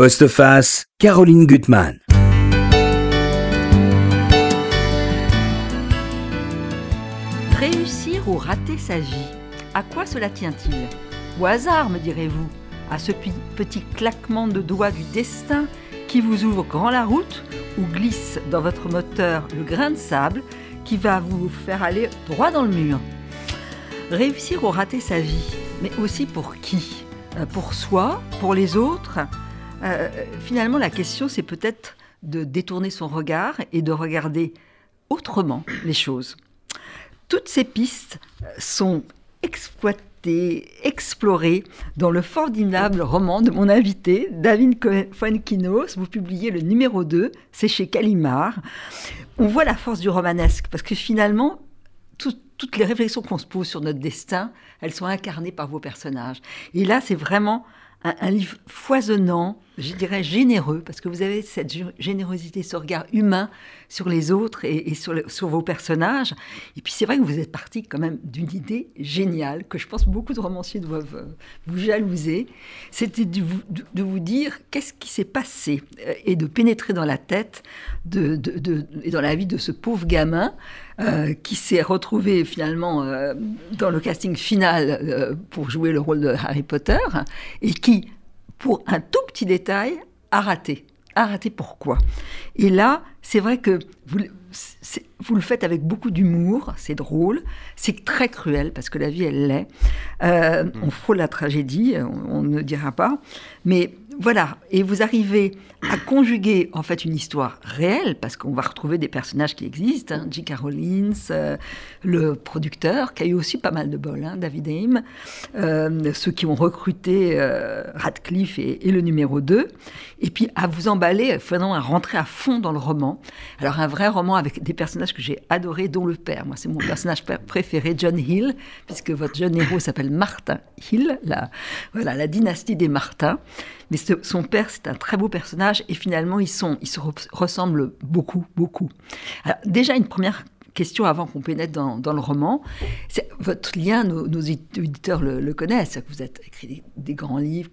Postface, Caroline Gutmann. Réussir ou rater sa vie, à quoi cela tient-il? Au hasard, me direz-vous À ce petit claquement de doigts du destin qui vous ouvre grand la route ou glisse dans votre moteur le grain de sable qui va vous faire aller droit dans le mur? Réussir ou rater sa vie, mais aussi pour qui? Euh, Pour soi Pour les autres? Euh, finalement, la question, c'est peut-être de détourner son regard et de regarder autrement les choses. Toutes ces pistes sont exploitées, explorées dans le formidable roman de mon invité, David Fuenquinos. Vous publiez le numéro 2, c'est chez Calimard. On voit la force du romanesque, parce que finalement, toutes les réflexions qu'on se pose sur notre destin, elles sont incarnées par vos personnages. Et là, c'est vraiment un, livre foisonnant, je dirais généreux, parce que vous avez cette générosité, ce regard humain sur les autres et, sur, vos personnages. Et puis c'est vrai que vous êtes parti quand même d'une idée géniale, que je pense beaucoup de romanciers doivent euh, vous jalouser. C'était de, vous dire qu'est-ce qui s'est passé euh, et de pénétrer dans la tête et dans la vie de ce pauvre gamin euh, qui s'est retrouvé finalement dans le casting final pour jouer le rôle de Harry Potter et qui, pour un tout petit détail, a raté. A raté pourquoi? Et là, c'est vrai que vous, vous, le faites avec beaucoup d'humour, c'est drôle, c'est très cruel parce que la vie, elle l'est. Euh, mm. On frôle la tragédie, on, ne dira pas. Mais voilà, et vous arrivez à conjuguer en fait une histoire réelle, parce qu'on va retrouver des personnages qui existent, hein, J. Rollins, euh, le producteur, qui a eu aussi pas mal de bol, hein, David Aim, euh, ceux qui ont recruté euh, Radcliffe et, le numéro 2, et puis à vous emballer, vraiment à rentrer à fond dans le roman. Alors un vrai roman avec des personnages que j'ai adorés, dont le père, moi c'est mon personnage préféré, John Hill, puisque votre jeune héros s'appelle Martin Hill, la, voilà, la dynastie des Martins. Mais son père, c'est un très beau personnage et finalement, ils, sont, ils se ressemblent beaucoup, beaucoup. Alors, déjà, une première question avant qu'on pénètre dans, le roman. Votre lien, nos, éditeurs le, connaissent. Que vous avez écrit des, grands livres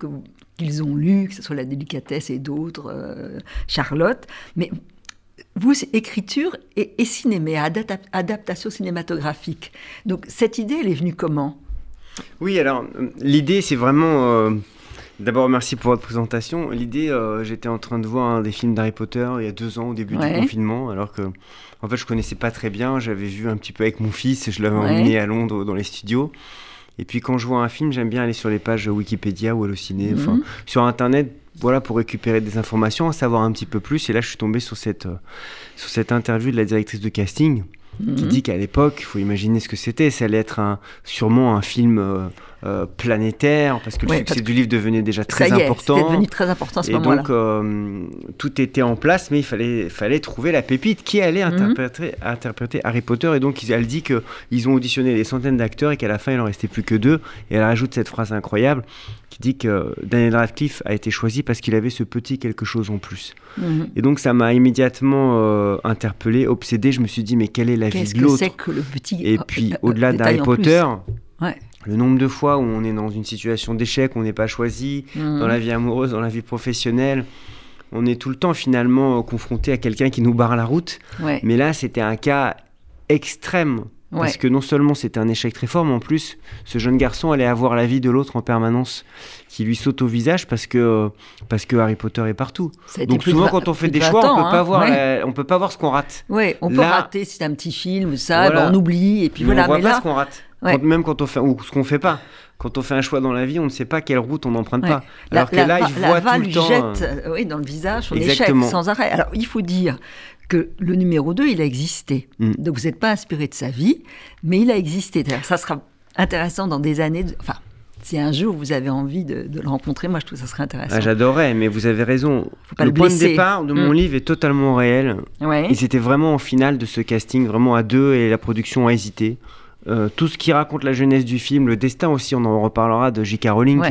qu'ils ont lus, que ce soit La délicatesse et d'autres, euh, Charlotte. Mais vous, écriture et, cinéma, adaptation cinématographique. Donc cette idée, elle est venue comment? Oui, alors l'idée, c'est vraiment euh, D'abord, merci pour votre présentation. L'idée, euh, j'étais en train de voir un des films d'Harry Potter il y a deux ans au début du confinement, alors que en fait je connaissais pas très bien. J'avais vu un petit peu avec mon fils et je l'avais emmené à Londres dans les studios. Et puis quand je vois un film, j'aime bien aller sur les pages Wikipédia ou Allociné, mhm. enfin sur Internet, voilà pour récupérer des informations, en savoir un petit peu plus. Et là, je suis tombé sur cette euh, sur cette interview de la directrice de casting qui mhm. dit qu'à l'époque, il faut imaginer ce que c'était, ça allait être un, sûrement un film euh, euh, planétaire, parce que le succès du livre devenait déjà très ça y important. C'était devenu très important à ce moment-là. Et donc, euh, tout était en place, mais il fallait, fallait trouver la pépite qui allait mhm. interpréter, interpréter Harry Potter. Et donc, elle dit qu'ils ont auditionné des centaines d'acteurs et qu'à la fin, il n'en restait plus que deux. Et elle rajoute cette phrase incroyable qui dit que Daniel Radcliffe a été choisi parce qu'il avait ce petit quelque chose en plus. Mhm. Et donc, ça m'a immédiatement euh, interpellé, obsédé. Je me suis dit, mais quelle est la vie de l'autre? que le petit Et puis, au-delà d'Harry Potter, ouais le nombre de fois où on est dans une situation d'échec, on n'est pas choisi, mmh. dans la vie amoureuse, dans la vie professionnelle, on est tout le temps finalement confronté à quelqu'un qui nous barre la route. Mais là, c'était un cas extrême. Parce que non seulement c'était un échec très fort, mais en plus, ce jeune garçon allait avoir la vie de l'autre en permanence qui lui saute au visage parce que, parce que Harry Potter est partout. Donc souvent, quand on fait des choix, on peut, pas hein. voir on peut pas voir ce qu'on rate. Oui, on peut rater, c'est un petit film, ça, ben, on oublie, et puis voilà. On voit pas ce qu'on rate même quand on fait, ou ce qu'on fait pas. Quand on fait un choix dans la vie, on ne sait pas quelle route on n'emprunte pas. Alors que là, il voit tout le temps. jette euh, oui, dans le visage son échec sans arrêt. Alors, il faut dire que le numéro 2, il a existé. Mm. Donc, vous n'êtes pas inspiré de sa vie, mais il a existé. Ça sera intéressant dans des années. Enfin, si un jour vous avez envie de, le rencontrer, moi je trouve que ça serait intéressant. Ah, j'adorais, mais vous avez raison. le, point de départ de mon mm. livre est totalement réel. Ils étaient vraiment en finale de ce casting, vraiment à deux, et la production a hésité. Euh, tout ce qui raconte la jeunesse du film, le destin aussi, on en reparlera de J.K. Rowling,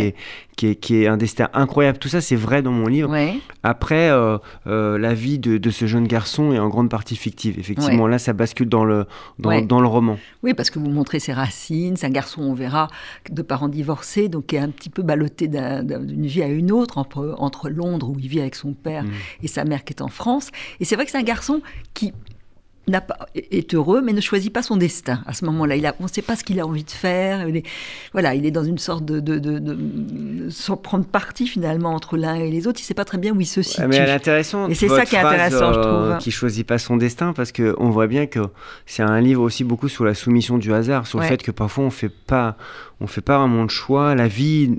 qui, est, qui, est, un destin incroyable. Tout ça, c'est vrai dans mon livre. Après, euh, euh, la vie de, ce jeune garçon est en grande partie fictive. Effectivement, là, ça bascule dans le, dans, le roman. Oui, parce que vous montrez ses racines. C'est un garçon, on verra, de parents divorcés, donc qui est un petit peu ballotté d'une vie à une autre, entre, entre, Londres, où il vit avec son père, mmh. et sa mère qui est en France. Et c'est vrai que c'est un garçon qui pas, est heureux, mais ne choisit pas son destin à ce moment-là. Il a, on ne sait pas ce qu'il a envie de faire. Il est, voilà, il est dans une sorte de, de, de, sans prendre parti finalement entre l'un et les autres. Il ne sait pas très bien où il se situe. mais elle est intéressante. Et c'est ça qui est intéressant, je trouve. Euh, qui choisit pas son destin, parce que on voit bien que c'est un livre aussi beaucoup sur la soumission du hasard, sur le fait que parfois on fait pas, on fait pas vraiment de choix. La vie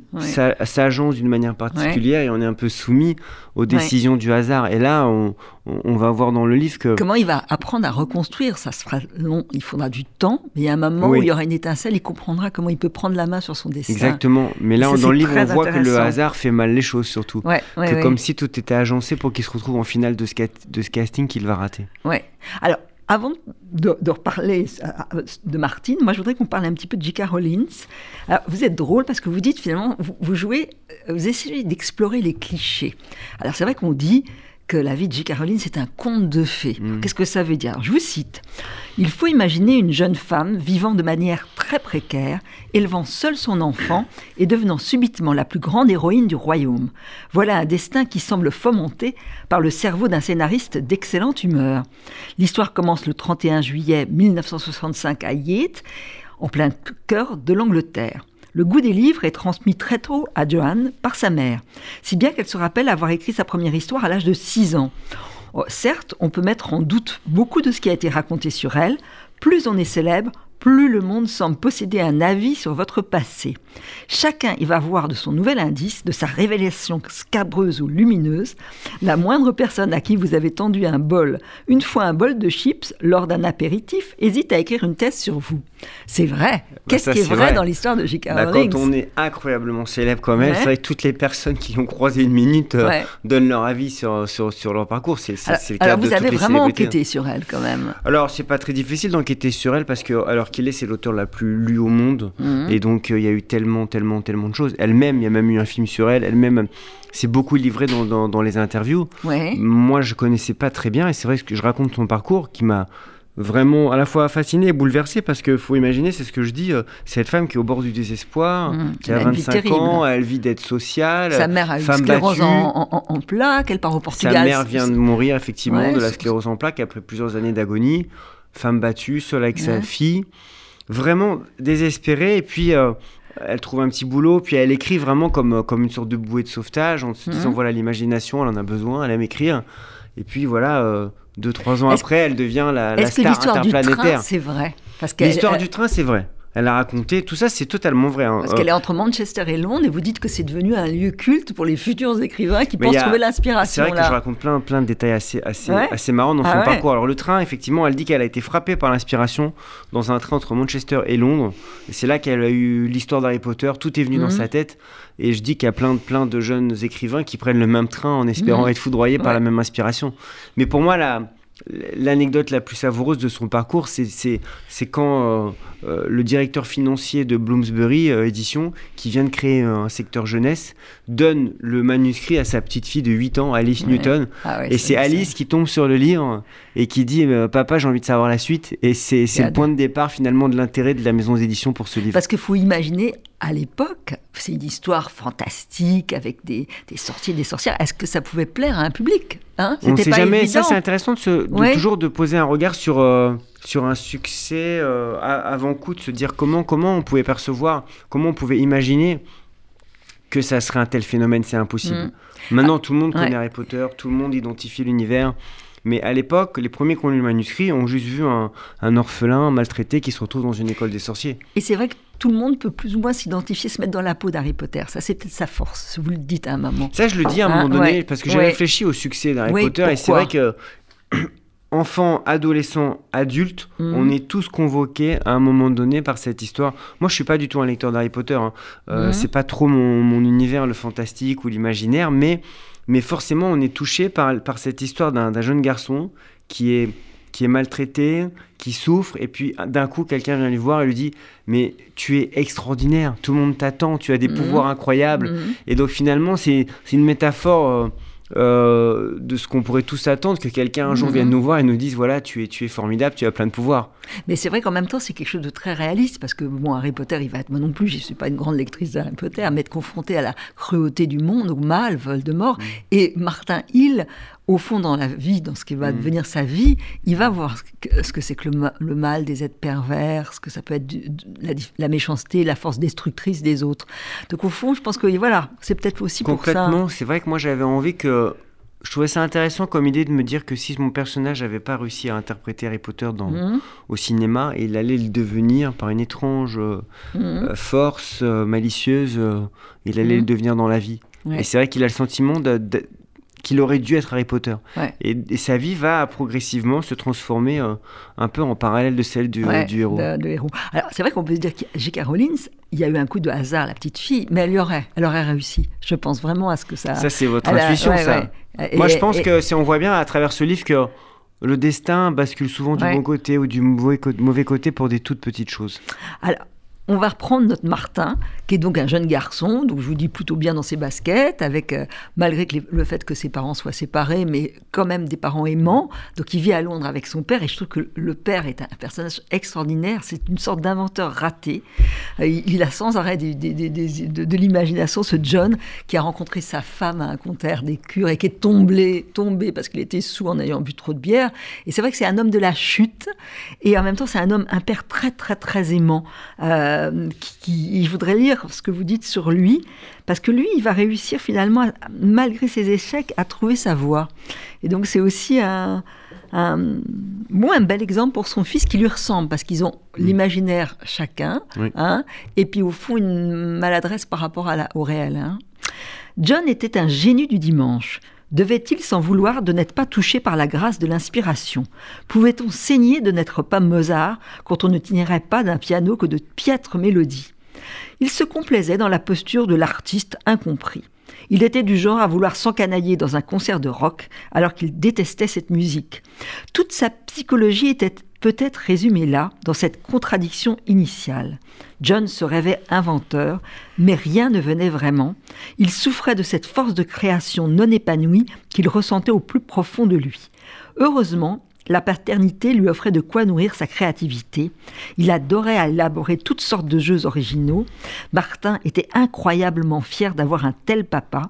s'agence d'une manière particulière et on est un peu soumis aux décisions du hasard. Et là, on, on, va voir dans le livre que... Comment il va apprendre à reconstruire? Ça sera long, il faudra du temps, mais il y a un moment où il y aura une étincelle, il comprendra comment il peut prendre la main sur son destin. Exactement. Mais là, dans le livre, on voit que le hasard fait mal les choses, surtout. que comme si tout était agencé pour qu'il se retrouve en finale de ce, de ce casting qu'il va rater. Ouais. Alors, avant de, reparler euh, de Martine, moi je voudrais qu'on parle un petit peu de J.K. Rowling. vous êtes drôle parce que vous dites finalement, vous jouez, euh, vous essayez d'explorer les clichés. Alors c'est vrai qu'on dit que la vie de J. Caroline, c'est un conte de fées. Mm. Qu'est-ce que ça veut dire? Je vous cite. Il faut imaginer une jeune femme vivant de manière très précaire, élevant seule son enfant et devenant subitement la plus grande héroïne du royaume. Voilà un destin qui semble fomenté par le cerveau d'un scénariste d'excellente humeur. L'histoire commence le 31 juillet 1965 à Yate, en plein cœur de l'Angleterre. Le goût des livres est transmis très tôt à Joanne par sa mère, si bien qu'elle se rappelle avoir écrit sa première histoire à l'âge de 6 ans. Oh, certes, on peut mettre en doute beaucoup de ce qui a été raconté sur elle. Plus on est célèbre, plus le monde semble posséder un avis sur votre passé. Chacun y va voir de son nouvel indice, de sa révélation scabreuse ou lumineuse, la moindre personne à qui vous avez tendu un bol, une fois un bol de chips lors d'un apéritif, hésite à écrire une thèse sur vous. C'est vrai. Bah, Qu'est-ce qui est, vrai, dans l'histoire de J.K. Bah, Rowling Quand on est incroyablement célèbre comme elle, c'est vrai que toutes les personnes qui l'ont croisé une minute euh, donnent leur avis sur, sur, sur leur parcours. C'est, alors, alors vous avez vraiment enquêté sur elle quand même. Alors c'est pas très difficile d'enquêter sur elle parce que alors qu'il est, c'est l'auteur la plus lue au monde mhm. et donc euh, il y a eu tellement, tellement, tellement de choses. Elle-même, il y a même eu un film sur elle. Elle-même s'est beaucoup livrée dans, dans, dans les interviews. Moi, je connaissais pas très bien et c'est vrai que je raconte son parcours qui m'a vraiment à la fois fasciné et bouleversé parce qu'il faut imaginer, c'est ce que je dis, euh, cette femme qui est au bord du désespoir, mmh. qui a 25 ans, elle vit d'être sociale. Sa mère a une sclérose en, plaques, elle part au Portugal. Sa mère vient de mourir effectivement de la sclérose en plaques après plusieurs années d'agonie. Femme battue, seule avec sa fille. Vraiment désespérée et puis... Euh, elle trouve un petit boulot, puis elle écrit vraiment comme, comme une sorte de bouée de sauvetage, en se disant mmh. voilà l'imagination, elle en a besoin, elle aime écrire. Et puis voilà, euh, deux, trois ans après, elle devient la, la star interplanétaire. C'est vrai? L'histoire du train, c'est vrai. Elle a raconté, tout ça c'est totalement vrai. Hein. Parce qu'elle est entre Manchester et Londres et vous dites que c'est devenu un lieu culte pour les futurs écrivains qui pensent trouver l'inspiration. C'est vrai que je raconte plein, plein de détails assez, assez, assez marrants dans ah son parcours. Alors le train, effectivement, elle dit qu'elle a été frappée par l'inspiration dans un train entre Manchester et Londres. Et c'est là qu'elle a eu l'histoire d'Harry Potter, tout est venu dans mhm. sa tête. Et je dis qu'il y a plein, plein de jeunes écrivains qui prennent le même train en espérant mhm. être foudroyés par la même inspiration. Mais pour moi, la L'anecdote la plus savoureuse de son parcours, c'est quand euh, euh, le directeur financier de Bloomsbury euh, Édition, qui vient de créer un secteur jeunesse, donne le manuscrit à sa petite fille de 8 ans, Alice Newton. Ah et c'est Alice qui tombe sur le livre et qui dit Papa, j'ai envie de savoir la suite. Et c'est le point de départ finalement de l'intérêt de la maison d'édition pour ce livre. Parce qu'il faut imaginer à l'époque, c'est une histoire fantastique avec des, des sorciers, des sorcières. Est-ce que ça pouvait plaire à un public hein? On ne sait jamais. Ça, c'est intéressant de, toujours de poser un regard sur, euh, sur un succès euh, avant coup, de se dire comment, comment on pouvait percevoir, comment on pouvait imaginer que ça serait un tel phénomène. C'est impossible. Mm. Maintenant, tout le monde connaît Harry Potter, tout le monde identifie l'univers. Mais à l'époque, les premiers qui ont lu le manuscrit ont juste vu un, un, orphelin maltraité qui se retrouve dans une école des sorciers. Et c'est vrai que tout le monde peut plus ou moins s'identifier, se mettre dans la peau d'Harry Potter. Ça, c'est peut-être sa force, vous le dites à un moment. Ça, je le dis à un moment hein, donné, parce que j'ai réfléchi au succès d'Harry Potter, et c'est vrai que enfants, adolescents, adultes, mhm. on est tous convoqués à un moment donné par cette histoire. Moi, je suis pas du tout un lecteur d'Harry Potter. Hein. Euh, mhm. C'est pas trop mon, mon, univers, le fantastique ou l'imaginaire, mais mais forcément on est touché par, par cette histoire d'un jeune garçon qui est qui est maltraité, qui souffre, et puis d'un coup, quelqu'un vient lui voir et lui dit Mais tu es extraordinaire, tout le monde t'attend, tu as des mhm. pouvoirs incroyables. Mhm. Et donc finalement, c'est une métaphore. Euh, euh, de ce qu'on pourrait tous attendre, que quelqu'un un jour vienne mhm. nous voir et nous dise voilà, tu es, tu es formidable, tu as plein de pouvoirs. Mais c'est vrai qu'en même temps, c'est quelque chose de très réaliste, parce que bon, Harry Potter, il va être, moi non plus, je ne suis pas une grande lectrice d'Harry Potter, mais être confronté à la cruauté du monde, au mal, Voldemort, mort mm. et Martin Hill, au fond, dans la vie, dans ce qui va mm. devenir sa vie, il va voir ce que c'est que le, mal des êtres pervers, ce que ça peut être la, méchanceté, la force destructrice des autres. Donc au fond, je pense que voilà, c'est peut-être aussi pour ça. Complètement, c'est vrai que moi j'avais envie que je trouvais ça intéressant comme idée de me dire que si mon personnage n'avait pas réussi à interpréter Harry Potter dans, mm. au cinéma, il allait le devenir par une étrange euh, mm. euh, force euh, malicieuse, il allait le devenir dans la vie. Et c'est vrai qu'il a le sentiment de, qu'il aurait dû être Harry Potter. Et, sa vie va progressivement se transformer euh, un peu en parallèle de celle du, héros. héros. Alors c'est vrai qu'on peut se dire que J.K. Rowling, il y a eu un coup de hasard, la petite fille, mais elle y aurait, elle aurait réussi. Je pense vraiment à ce que ça. Ça c'est votre intuition, ça. Moi je pense que si on voit bien à travers ce livre que le destin bascule souvent du bon côté ou du mauvais côté pour des toutes petites choses. Alors, on va reprendre notre Martin, qui est donc un jeune garçon, donc je vous dis plutôt bien dans ses baskets, avec euh, malgré le fait que ses parents soient séparés, mais quand même des parents aimants. Donc il vit à Londres avec son père, et je trouve que le père est un personnage extraordinaire. C'est une sorte d'inventeur raté. Euh, il a sans arrêt de, l'imagination, ce John qui a rencontré sa femme à un concert des cures et qui est tombé, tombé parce qu'il était sous en ayant bu trop de bière. Et c'est vrai que c'est un homme de la chute, et en même temps c'est un homme, un père très très très aimant. Euh, euh, qui, je voudrais lire ce que vous dites sur lui, parce que lui, il va réussir finalement, malgré ses échecs, à trouver sa voie. Et donc c'est aussi un, un, un bel exemple pour son fils qui lui ressemble, parce qu'ils ont l'imaginaire chacun, hein, et puis au fond une maladresse par rapport à la, au réel. Hein. John était un génie du dimanche. Devait-il s'en vouloir de n'être pas touché par la grâce de l'inspiration Pouvait-on saigner de n'être pas Mozart quand on ne tirerait pas d'un piano que de piètres mélodies? Il se complaisait dans la posture de l'artiste incompris. Il était du genre à vouloir s'encanailler dans un concert de rock alors qu'il détestait cette musique. Toute sa psychologie était peut-être résumée là, dans cette contradiction initiale. John se rêvait inventeur, mais rien ne venait vraiment. Il souffrait de cette force de création non épanouie qu'il ressentait au plus profond de lui. Heureusement, la paternité lui offrait de quoi nourrir sa créativité. Il adorait élaborer toutes sortes de jeux originaux. Martin était incroyablement fier d'avoir un tel papa.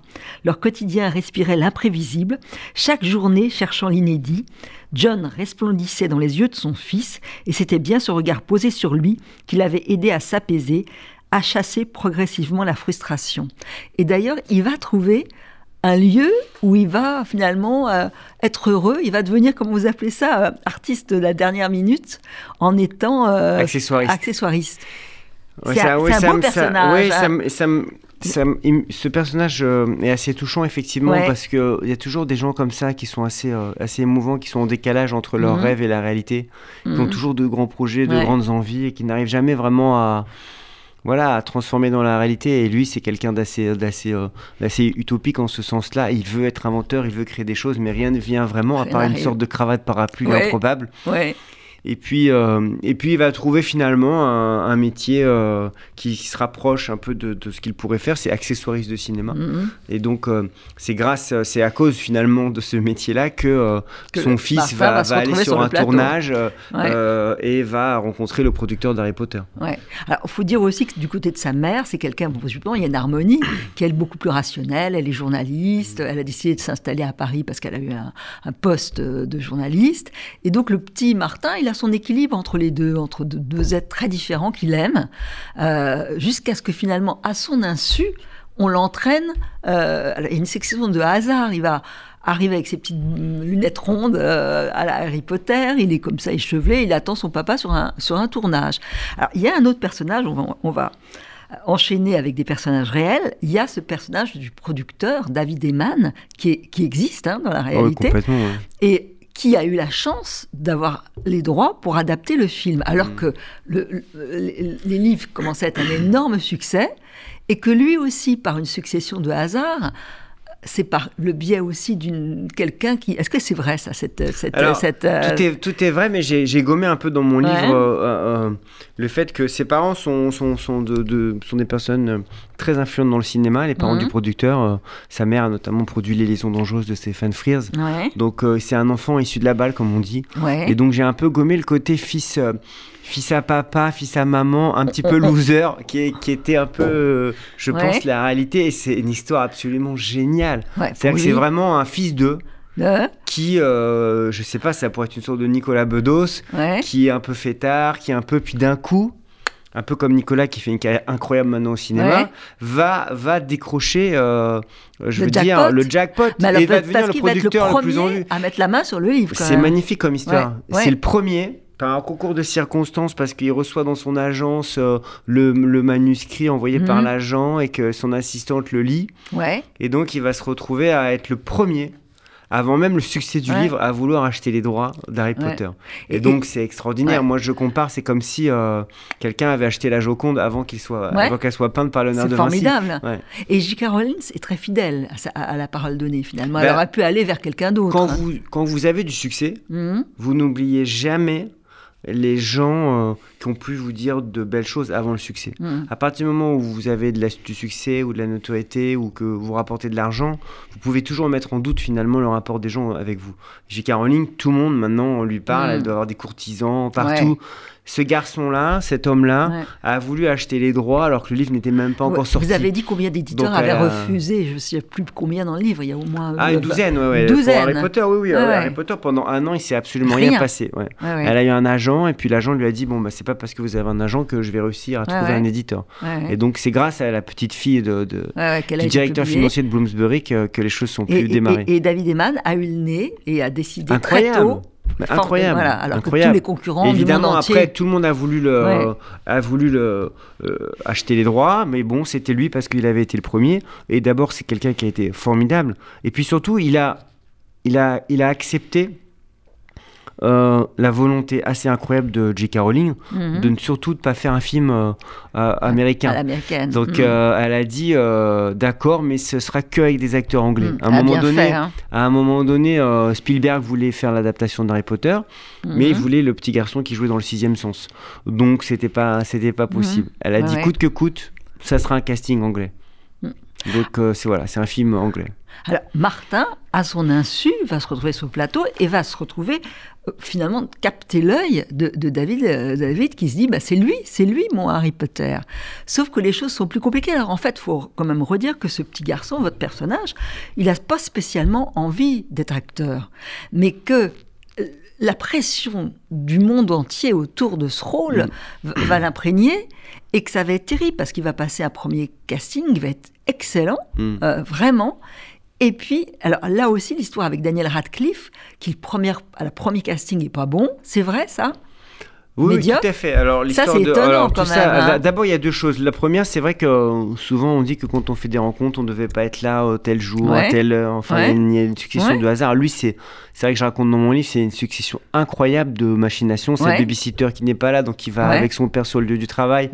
Leur quotidien respirait l'imprévisible, chaque journée cherchant l'inédit. John resplendissait dans les yeux de son fils, et c'était bien ce regard posé sur lui qui l'avait aidé à s'apaiser, à chasser progressivement la frustration. Et d'ailleurs, il va trouver un lieu où il va finalement euh, être heureux. Il va devenir, comme vous appelez ça, euh, artiste de la dernière minute en étant euh, accessoiriste. accessoiriste. c'est un, beau personnage. Hein. ce personnage est assez touchant effectivement parce qu'il y a toujours des gens comme ça qui sont assez, assez émouvants, qui sont en décalage entre leurs mhm. rêves et la réalité, qui ont mhm. toujours de grands projets, de grandes envies et qui n'arrivent jamais vraiment à, voilà, à transformer dans la réalité. Et lui, c'est quelqu'un d'assez, d'assez, euh, d'assez utopique en ce sens-là. Il veut être inventeur, il veut créer des choses, mais rien ne vient vraiment, à part une sorte de cravate parapluie improbable. Ouais. Et puis, euh, et puis il va trouver finalement un, métier euh, qui, se rapproche un peu de, ce qu'il pourrait faire, c'est accessoiriste de cinéma. Mm-hmm. Et donc euh, c'est grâce, c'est à cause finalement de ce métier-là que, son fils va, aller sur, un tournage et va rencontrer le producteur d'Harry Potter. Ouais. Alors il faut dire aussi que du côté de sa mère, c'est quelqu'un, il y a une harmonie qui est beaucoup plus rationnelle. Elle est journaliste, elle a décidé de s'installer à Paris parce qu'elle a eu un, un poste de journaliste. Et donc le petit Martin, il a son équilibre entre les deux, entre deux, êtres très différents qu'il aime, euh, jusqu'à ce que finalement, à son insu, on l'entraîne. Euh, il y a une section de hasard. Il va arriver avec ses petites lunettes rondes euh, à la Harry Potter. Il est comme ça échevelé. Il attend son papa sur un, sur un tournage. Alors, il y a un autre personnage. On va, enchaîner avec des personnages réels, il y a ce personnage du producteur, David Eman, qui, qui existe hein, dans la ah réalité. Et qui a eu la chance d'avoir les droits pour adapter le film, alors mm. que les livres commençaient à être un énorme succès, et que lui aussi, par une succession de hasards, c'est par le biais aussi d'une quelqu'un qui. Est-ce que c'est vrai ça cette, cette, Alors, cette, euh, tout, est, tout est vrai, mais j'ai gommé un peu dans mon Ouais. livre euh, euh, euh, le fait que ses parents sont, sont, sont, de, de- sont des personnes euh, très influentes dans le cinéma, les parents Mhm. du producteur. euh, sa mère a notamment produit Les Liaisons dangereuses de Stéphane Frears. Ouais, Donc euh, c'est un enfant issu de la balle, comme on dit. ouais. Et donc j'ai un peu gommé le côté fils, euh, fils à papa, fils à maman, un petit peu loser, qui, est- qui était un peu, euh, je Ouais. pense, la réalité. Et c'est une histoire absolument géniale. ouais, C'est-à-dire que c'est vraiment un fils d'eux Euh, qui, euh, je sais pas, ça pourrait être une sorte de Nicolas Bedos, ouais. qui est un peu fêtard, qui est un peu, puis d'un coup, un peu comme Nicolas qui fait une carrière incroyable maintenant au cinéma, Ouais. va, va décrocher, euh, je Le veux dire, le jackpot alors, et va devenir le va être le producteur le, plus en premier vue. à mettre la main sur le livre. C'est magnifique comme histoire. Ouais. C'est le premier. Par un concours de circonstances, parce qu'il reçoit dans son agence euh, le, le manuscrit envoyé par Mhm. l'agent et que son assistante le lit. Ouais. Et donc, il va se retrouver à être le premier, avant même le succès du Ouais. livre, à vouloir acheter les droits d'Harry Ouais. Potter. Et, Et- donc, c'est extraordinaire. Ouais. Moi, je compare, c'est comme si euh, quelqu'un avait acheté la Joconde avant soit, qu'elle soit peinte par Léonard C'est de Vinci. formidable. Ouais. Et J.K. Rowling est très fidèle à, sa- à la parole donnée finalement. Ben, Elle aurait pu aller vers quelqu'un d'autre. Quand vous, quand vous avez du succès, Mhm. vous n'oubliez jamais les gens euh, qui ont pu vous dire de belles choses avant le succès. Mhm. À partir du moment où vous avez de la- du succès ou de la notoriété ou que vous rapportez de l'argent, vous pouvez toujours mettre en doute finalement le rapport des gens avec vous. J.K. Rowling, tout le monde maintenant on lui parle, Mm. elle doit avoir des courtisans partout. Ce garçon-là, cet homme-là, Ouais. a voulu acheter les droits alors que le livre n'était même pas encore Ouais, sorti. Vous avez dit combien d'éditeurs avaient a- refusé Je ne sais plus combien dans le livre. Il y a au moins. Ah, euh, une douzaine, ouais, ouais. une Pour douzaine. Harry Potter, oui, oui. Euh. Harry Potter, pendant un an, il s'est absolument rien, Rien. passé. Elle a eu un agent, et puis l'agent lui a dit Bon, bah, c'est pas parce que vous avez un agent que je vais réussir à trouver un éditeur. Et donc, c'est grâce à la petite fille de, de- du directeur financier de Bloomsbury que, que les choses sont Et, plus et- démarrées. et- et David Eman a eu le nez et a décidé incroyable. très tôt. Mais incroyable. Voilà, alors incroyable. que tous les concurrents Évidemment, du monde entier. après, tout le monde a voulu, le, Ouais. a voulu le, euh, acheter les droits, mais bon, c'était lui parce qu'il avait été le premier. Et d'abord, c'est quelqu'un qui a été formidable. Et puis surtout, il a, il a, il a accepté euh, la volonté assez incroyable de J.K. Rowling Mhm. de ne surtout de pas faire un film euh, américain. à. Donc, Mhm. euh, elle a dit d'accord, mais ce sera que avec des acteurs anglais. Mhm. À un Elle a moment donné, fait, hein. à un moment donné, Spielberg voulait faire l'adaptation d'Harry Potter, mais il voulait le petit garçon qui jouait dans le sixième sens. Donc c'était pas, c'était pas possible. Elle a dit ouais. coûte que coûte, ça sera un casting anglais. Donc euh, c'est voilà, c'est un film anglais. Alors, Martin, à son insu, va se retrouver sur le plateau et va se retrouver, finalement, capter l'œil de, de David, euh, David qui se dit bah, c'est lui, c'est lui mon Harry Potter. Sauf que les choses sont plus compliquées. Alors, en fait, il faut quand même redire que ce petit garçon, votre personnage, il n'a pas spécialement envie d'être acteur, mais que euh, la pression du monde entier autour de ce rôle va- va l'imprégner et que ça va être terrible parce qu'il va passer un premier casting, il va être excellent, Mm. euh, vraiment. Et puis, alors là aussi, l'histoire avec Daniel Radcliffe, qui premier, à la premier casting est pas bon, c'est vrai ça? Oui, oui, Médiocre. tout à fait. Alors l'histoire c'est de étonnant, alors, quand ça, même, hein. d'abord il y a deux choses. La première, c'est vrai que euh, souvent on dit que quand on fait des rencontres, on ne devait pas être là au tel jour, Ouais. à telle heure. Enfin, il y a Ouais. une- il y, a une succession Ouais. de hasard. Lui, c'est c'est vrai que je raconte dans mon livre, c'est une succession incroyable de machinations. C'est le babysitter qui n'est pas là, donc il va avec son père sur le lieu du travail.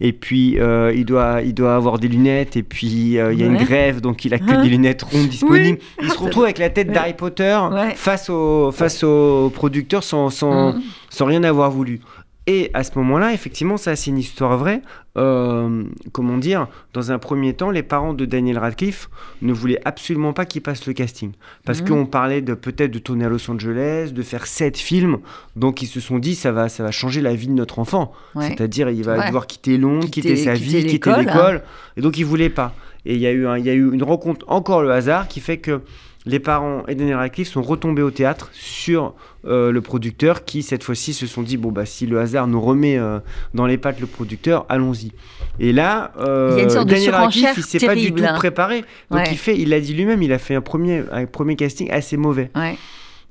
Et puis euh, il doit il doit avoir des lunettes. Et puis euh, il y a une grève, donc il a que Hein des lunettes rondes disponibles. Il se retrouve avec la tête d'Harry Potter face au face au producteur sans sans Mhm. Sans rien avoir voulu. Et à ce moment-là, effectivement, ça c'est une histoire vraie. Euh, comment dire Dans un premier temps, les parents de Daniel Radcliffe ne voulaient absolument pas qu'il passe le casting. Parce Mhm. qu'on parlait de peut-être de tourner à Los Angeles, de faire sept films. Donc ils se sont dit, ça va, ça va changer la vie de notre enfant. Ouais. C'est-à-dire, il va Ouais. devoir quitter Londres, quitter, Quitter- sa quitter vie, quitter l'école, hein. l'école. Et donc ils voulaient pas. Et il y, a eu un- il y a eu une rencontre, encore le hasard, qui fait que les parents et Daniel Radcliffe sont retombés au théâtre sur euh, le producteur qui, cette fois-ci, se sont dit bon, bah, si le hasard nous remet euh, dans les pattes le producteur, allons-y. Et là, euh, Il y a une sorte de Daniel Radcliffe, il s'est pas du tout préparé. Donc Ouais. il fait, il l'a dit lui-même, il a fait un premier, un premier casting assez mauvais. Ouais.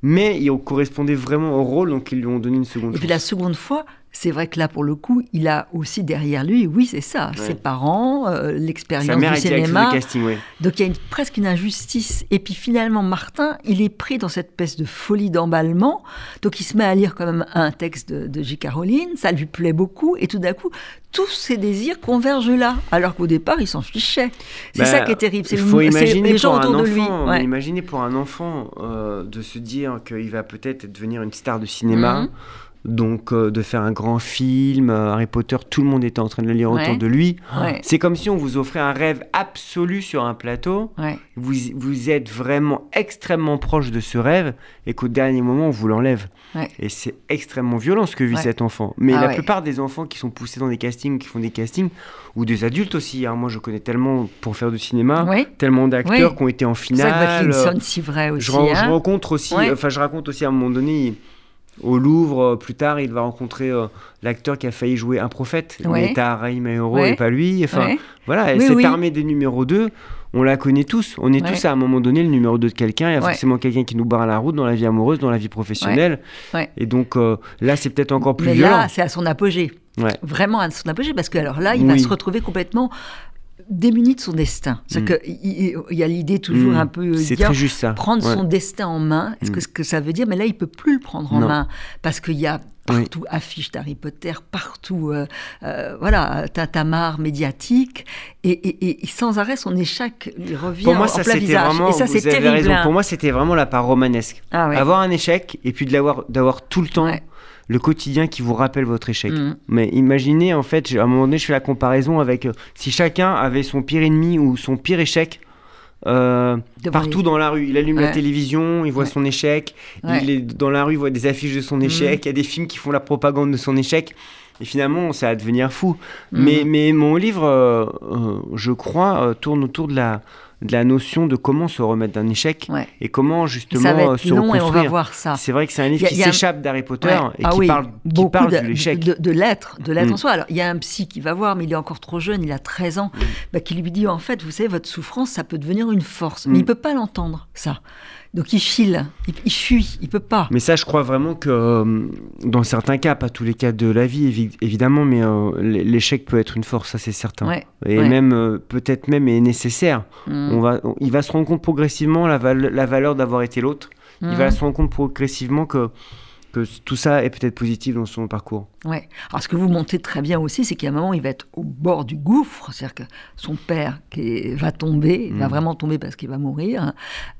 Mais il correspondait vraiment au rôle, donc ils lui ont donné une seconde Et puis la seconde fois, c'est vrai que là, pour le coup, il a aussi derrière lui, oui, c'est ça, ses parents, euh, l'expérience du cinéma. casting, Donc il y a presque une injustice. Et puis finalement, Martin, il est pris dans cette espèce de folie d'emballement. Donc il se met à lire quand même un texte de, J. Caroline, ça lui plaît beaucoup, et tout d'un coup, tous ses désirs convergent là, alors qu'au départ, il s'en fichait. C'est ça bah, qui est terrible. Il faut imaginer les gens autour de lui. Imaginez pour un enfant euh, de se dire qu'il va peut-être devenir une star de cinéma. Mhm donc euh, de faire un grand film, euh, Harry Potter, tout le monde était en train de le lire autour de lui. C'est comme si on vous offrait un rêve absolu sur un plateau. Vous, vous êtes vraiment extrêmement proche de ce rêve et qu'au dernier moment, on vous l'enlève. Et c'est extrêmement violent ce que vit cet enfant. Mais ah la plupart des enfants qui sont poussés dans des castings, qui font des castings, ou des adultes aussi, hein. moi je connais tellement pour faire du cinéma, tellement d'acteurs qui ont été en finale. C'est si vrai aussi. Je, je hein. rencontre aussi, enfin je raconte aussi à un moment donné au Louvre, euh, plus tard, il va rencontrer euh, l'acteur qui a failli jouer un prophète. Ouais. Mais et pas lui. Enfin, voilà, cette armée des numéros 2, on la connaît tous. On est tous à un moment donné le numéro 2 de quelqu'un. Il y a forcément quelqu'un qui nous barre la route dans la vie amoureuse, dans la vie professionnelle. Et donc euh, là, c'est peut-être encore plus Mais là, c'est à son apogée. Vraiment à son apogée, parce que alors là, il va se retrouver complètement démuni de son destin. mm. qu'il y a l'idée toujours mm. un peu juste ça. prendre son destin en main. Est-ce que mm. ce que ça veut dire Mais là, il peut plus le prendre en main parce qu'il y a partout affiches d'Harry Potter, partout, euh, euh, voilà, tatamar médiatique, et, sans arrêt son échec lui revient Pour moi, ça, plein visage. Vraiment, et ça, c'est terrible. Hein. Pour moi, c'était vraiment la part romanesque. Ah Avoir un échec et puis de l'avoir, d'avoir tout le temps le quotidien qui vous rappelle votre échec. Mm. Mais imaginez, en fait, à un moment donné, je fais la comparaison avec euh, si chacun avait son pire ennemi ou son pire échec. Euh, partout dans la rue, il allume la télévision, il voit son échec, il est dans la rue, il voit des affiches de son mm. échec, il y a des films qui font la propagande de son échec. Et finalement, ça va devenir fou. Mm. Mais, mais mon livre, euh, je crois, tourne autour de la, de la notion de comment se remettre d'un échec et comment justement ça va être se long Et on va voir ça. C'est vrai que c'est un livre qui s'échappe d'Harry Potter et ah qui, parle, qui parle de, l'échec. De, l'être, de l'être mm. en soi. Alors il y a un psy qui va voir, mais il est encore trop jeune, il a 13 ans, mm. bah, qui lui dit en fait, vous savez, votre souffrance, ça peut devenir une force. Mais mm. il peut pas l'entendre, ça. Donc il file, il, fuit, il peut pas. Mais ça, je crois vraiment que euh, dans certains cas, pas tous les cas de la vie évidemment, mais euh, l'échec peut être une force, ça c'est certain. et même euh, peut-être même est nécessaire. On va, il va se rendre compte progressivement la, la valeur d'avoir été l'autre. Il va mm. se rendre compte progressivement que que tout ça est peut-être positif dans son parcours. Ouais. Alors ce que vous montez très bien aussi, c'est qu'à un moment, il va être au bord du gouffre, c'est-à-dire que son père qui va tomber, il va mm. vraiment tomber parce qu'il va mourir,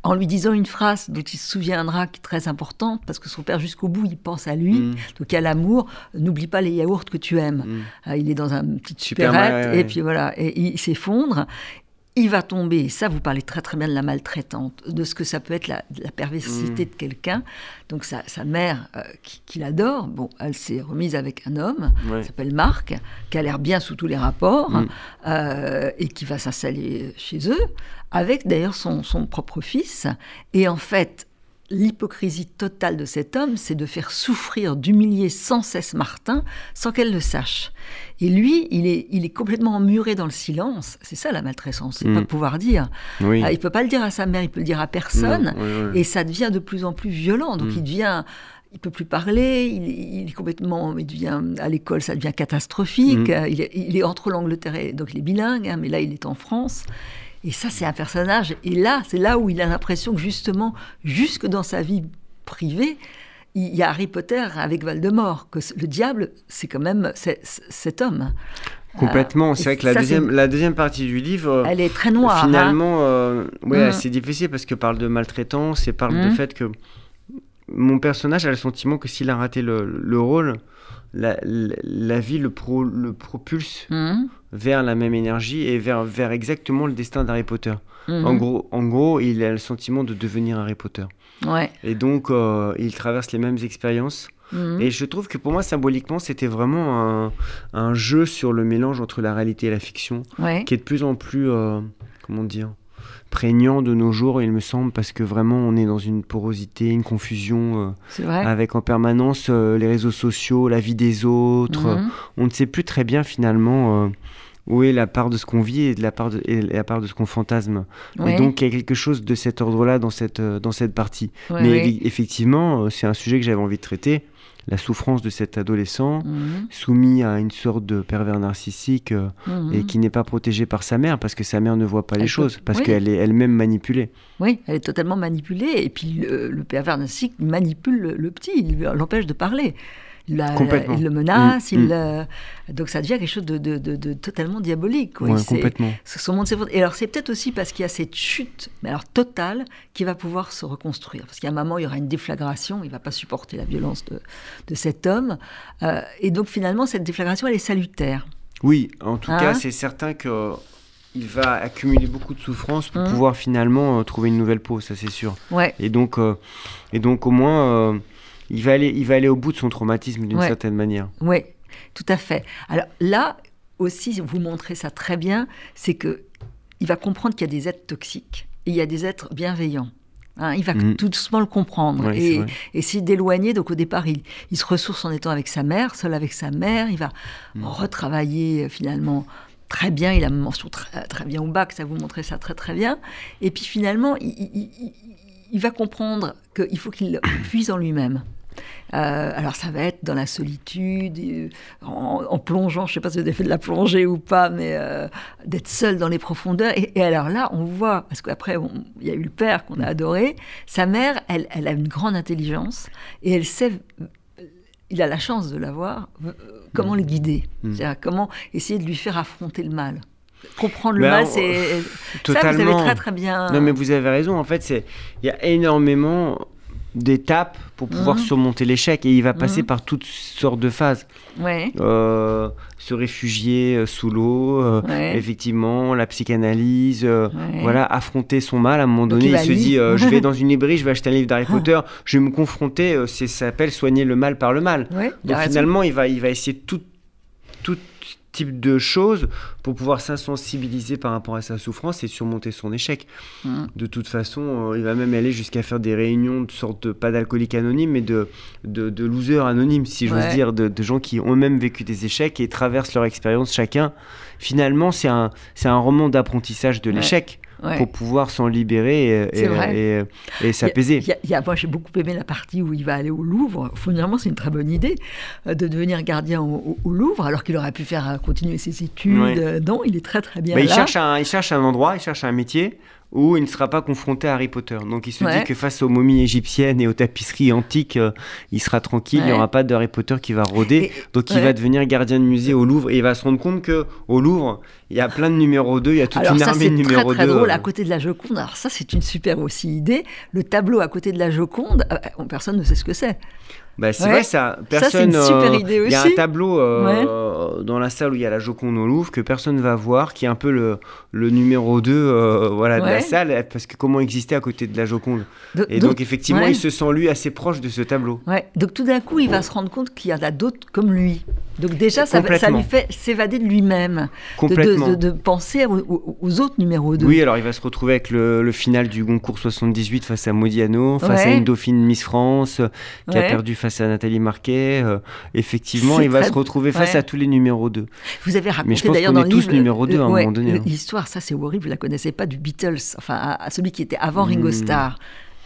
en lui disant une phrase dont il se souviendra qui est très importante, parce que son père jusqu'au bout, il pense à lui, mm. donc il y a l'amour, n'oublie pas les yaourts que tu aimes. Mm. Euh, il est dans un petit supérette, et puis voilà, et il s'effondre, il va tomber, ça vous parlez très très bien de la maltraitante, de ce que ça peut être la, perversité mm. de quelqu'un. Donc sa, sa mère, euh, qui, l'adore, bon, elle s'est remise avec un homme, qui s'appelle Marc, qui a l'air bien sous tous les rapports, mm. euh, et qui va s'installer chez eux, avec d'ailleurs son, son propre fils. Et en fait, l'hypocrisie totale de cet homme, c'est de faire souffrir, d'humilier sans cesse Martin sans qu'elle le sache. Et lui, il est, il est complètement emmuré dans le silence. C'est ça la maltraitance, c'est pas mm. pouvoir dire. Oui. Ah, il peut pas le dire à sa mère, il peut le dire à personne. Et ça devient de plus en plus violent. Donc mm. il devient il peut plus parler, il, est complètement, il devient à l'école, ça devient catastrophique. Mm. Il, est, il, est, entre l'Angleterre et donc il est bilingue, hein, mais là il est en France. Et ça, c'est un personnage. Et là, c'est là où il a l'impression que justement, jusque dans sa vie privée, il y a Harry Potter avec Voldemort, que le diable, c'est quand même cet homme. Complètement. c'est vrai que la deuxième, la deuxième partie du livre, elle est très noire. Hein. Finalement, euh, ouais, mm. c'est difficile parce que parle de maltraitance et parle du mm. fait que mon personnage a le sentiment que s'il a raté le, rôle, la, la, vie le, pro, le propulse mm vers la même énergie et vers, vers exactement le destin d'Harry Potter. Mhm. En, gros, en gros, il a le sentiment de devenir Harry Potter. Ouais. Et donc, euh, il traverse les mêmes expériences. Mhm. Et je trouve que pour moi, symboliquement, c'était vraiment un, un, jeu sur le mélange entre la réalité et la fiction, qui est de plus en plus, euh, comment dire, prégnant de nos jours, il me semble, parce que vraiment on est dans une porosité, une confusion, euh, avec en permanence les réseaux sociaux, la vie des autres. Mhm. on ne sait plus très bien finalement est la part de ce qu'on vit et, de la, part de, et la part de ce qu'on fantasme. Et donc il y a quelque chose de cet ordre-là dans cette, euh, dans cette partie. Mais effectivement, euh, c'est un sujet que j'avais envie de traiter la souffrance de cet adolescent mhm. soumis à une sorte de pervers narcissique euh, et mhm. qui n'est pas protégé par sa mère parce que sa mère ne voit pas les choses, parce qu'elle est elle-même manipulée. Oui, elle est totalement manipulée et puis le, pervers narcissique manipule le petit, il l'empêche de parler il, le menace, mm, il, mm. donc ça devient quelque chose de, totalement diabolique. complètement. Son monde et alors c'est peut-être aussi parce qu'il y a cette chute, mais alors totale, qui va pouvoir se reconstruire. Parce qu'à un moment, il y aura une déflagration, il va pas supporter la violence de, cet homme. Euh, et donc finalement, cette déflagration, elle est salutaire. Oui, en tout cas, hein c'est certain que il va accumuler beaucoup de souffrance pour mmh. pouvoir finalement euh, trouver une nouvelle peau, ça c'est sûr. Ouais. Et donc, euh, et donc au moins, il va aller, il va aller au bout de son traumatisme d'une certaine manière. Oui, tout à fait. Alors là aussi, vous montrez ça très bien, c'est que il va comprendre qu'il y a des êtres toxiques et il y a des êtres bienveillants. Hein. il va mm. tout doucement le comprendre et essayer d'éloigner. Donc au départ, il, il, se ressource en étant avec sa mère, seul avec sa mère. Il va mm. retravailler euh, finalement très bien. Il a mention très, très, bien au bac, ça vous montrait ça très très bien. Et puis finalement, il, il va comprendre qu'il faut qu'il puise en lui-même. Euh, alors ça va être dans la solitude, euh, en, plongeant, je ne sais pas si vous avez fait de la plongée ou pas, mais euh, d'être seul dans les profondeurs. Et, alors là, on voit, parce qu'après, il y a eu le père qu'on a adoré, sa mère, elle, elle, a une grande intelligence et elle sait, il a la chance de l'avoir, comment le guider, mmh. c'est-à-dire comment essayer de lui faire affronter le mal comprendre le ben, mal, c'est ça vous avez très très bien. Non mais vous avez raison. En fait, c'est il y a énormément d'étapes pour pouvoir mhm. surmonter l'échec et il va passer mhm. par toutes sortes de phases. Ouais. Euh, se réfugier euh, sous l'eau, euh, effectivement, la psychanalyse, voilà, affronter son mal. À un moment donné, il, se dit je vais dans une librairie, je vais acheter un livre d'Harry Potter, je vais me confronter, ça s'appelle soigner le mal par le mal. Donc finalement, il va, il va essayer tout, tout type de choses pour pouvoir s'insensibiliser par rapport à sa souffrance et surmonter son échec. Mmh. De toute façon, euh, il va même aller jusqu'à faire des réunions de sorte de, pas d'alcooliques anonymes, mais de, de, de losers anonymes, si j'ose dire, de, de, gens qui ont même vécu des échecs et traversent leur expérience chacun. Finalement, c'est un, un roman d'apprentissage de l'échec pour pouvoir s'en libérer et, et, s'apaiser. Moi, j'ai beaucoup aimé la partie où il va aller au Louvre. Finalement, c'est une très bonne idée euh, de devenir gardien au, Louvre, alors qu'il aurait pu faire euh, continuer ses études. Euh, non, il est très très bien. Mais Il, cherche un, il cherche un endroit, il cherche un métier où il ne sera pas confronté à Harry Potter. Donc il se dit que face aux momies égyptiennes et aux tapisseries antiques, il sera tranquille, il n'y aura pas de Harry Potter qui va rôder. donc il va devenir gardien de musée au Louvre et il va se rendre compte que au Louvre, il y a plein de numéros 2, il y a toute une armée de numéros 2. C'est très drôle, à côté de la Joconde. Alors ça, c'est une super aussi idée. Le tableau à côté de la Joconde, euh, personne ne sait ce que c'est. Bah, c'est vrai, ça. Personne, ça, super euh, idée aussi. Il y a un tableau euh, dans la salle où il y a la Joconde au Louvre que personne ne va voir, qui est un peu le, le numéro 2 voilà, de la salle, parce que comment exister à côté de la Joconde Et donc, effectivement, il se sent lui assez proche de ce tableau. Ouais. Donc tout d'un coup, il va se rendre compte qu'il y en a d'autres comme lui. Donc déjà, ça, ça lui fait s'évader de lui-même, de, de, penser aux, autres numéros 2. Oui, alors il va se retrouver avec le, final du Goncourt 78 face à Modiano, face à une dauphine Miss France, qui a perdu face à Nathalie Marquet. Euh, effectivement, il va se retrouver face à tous les numéros 2. Vous avez raconté d'ailleurs dans le tous numéro 2 à un moment donné. Hein. L'histoire, ça c'est horrible, vous la connaissez pas, du Beatles, enfin à, celui qui était avant Ringo hmm. Starr.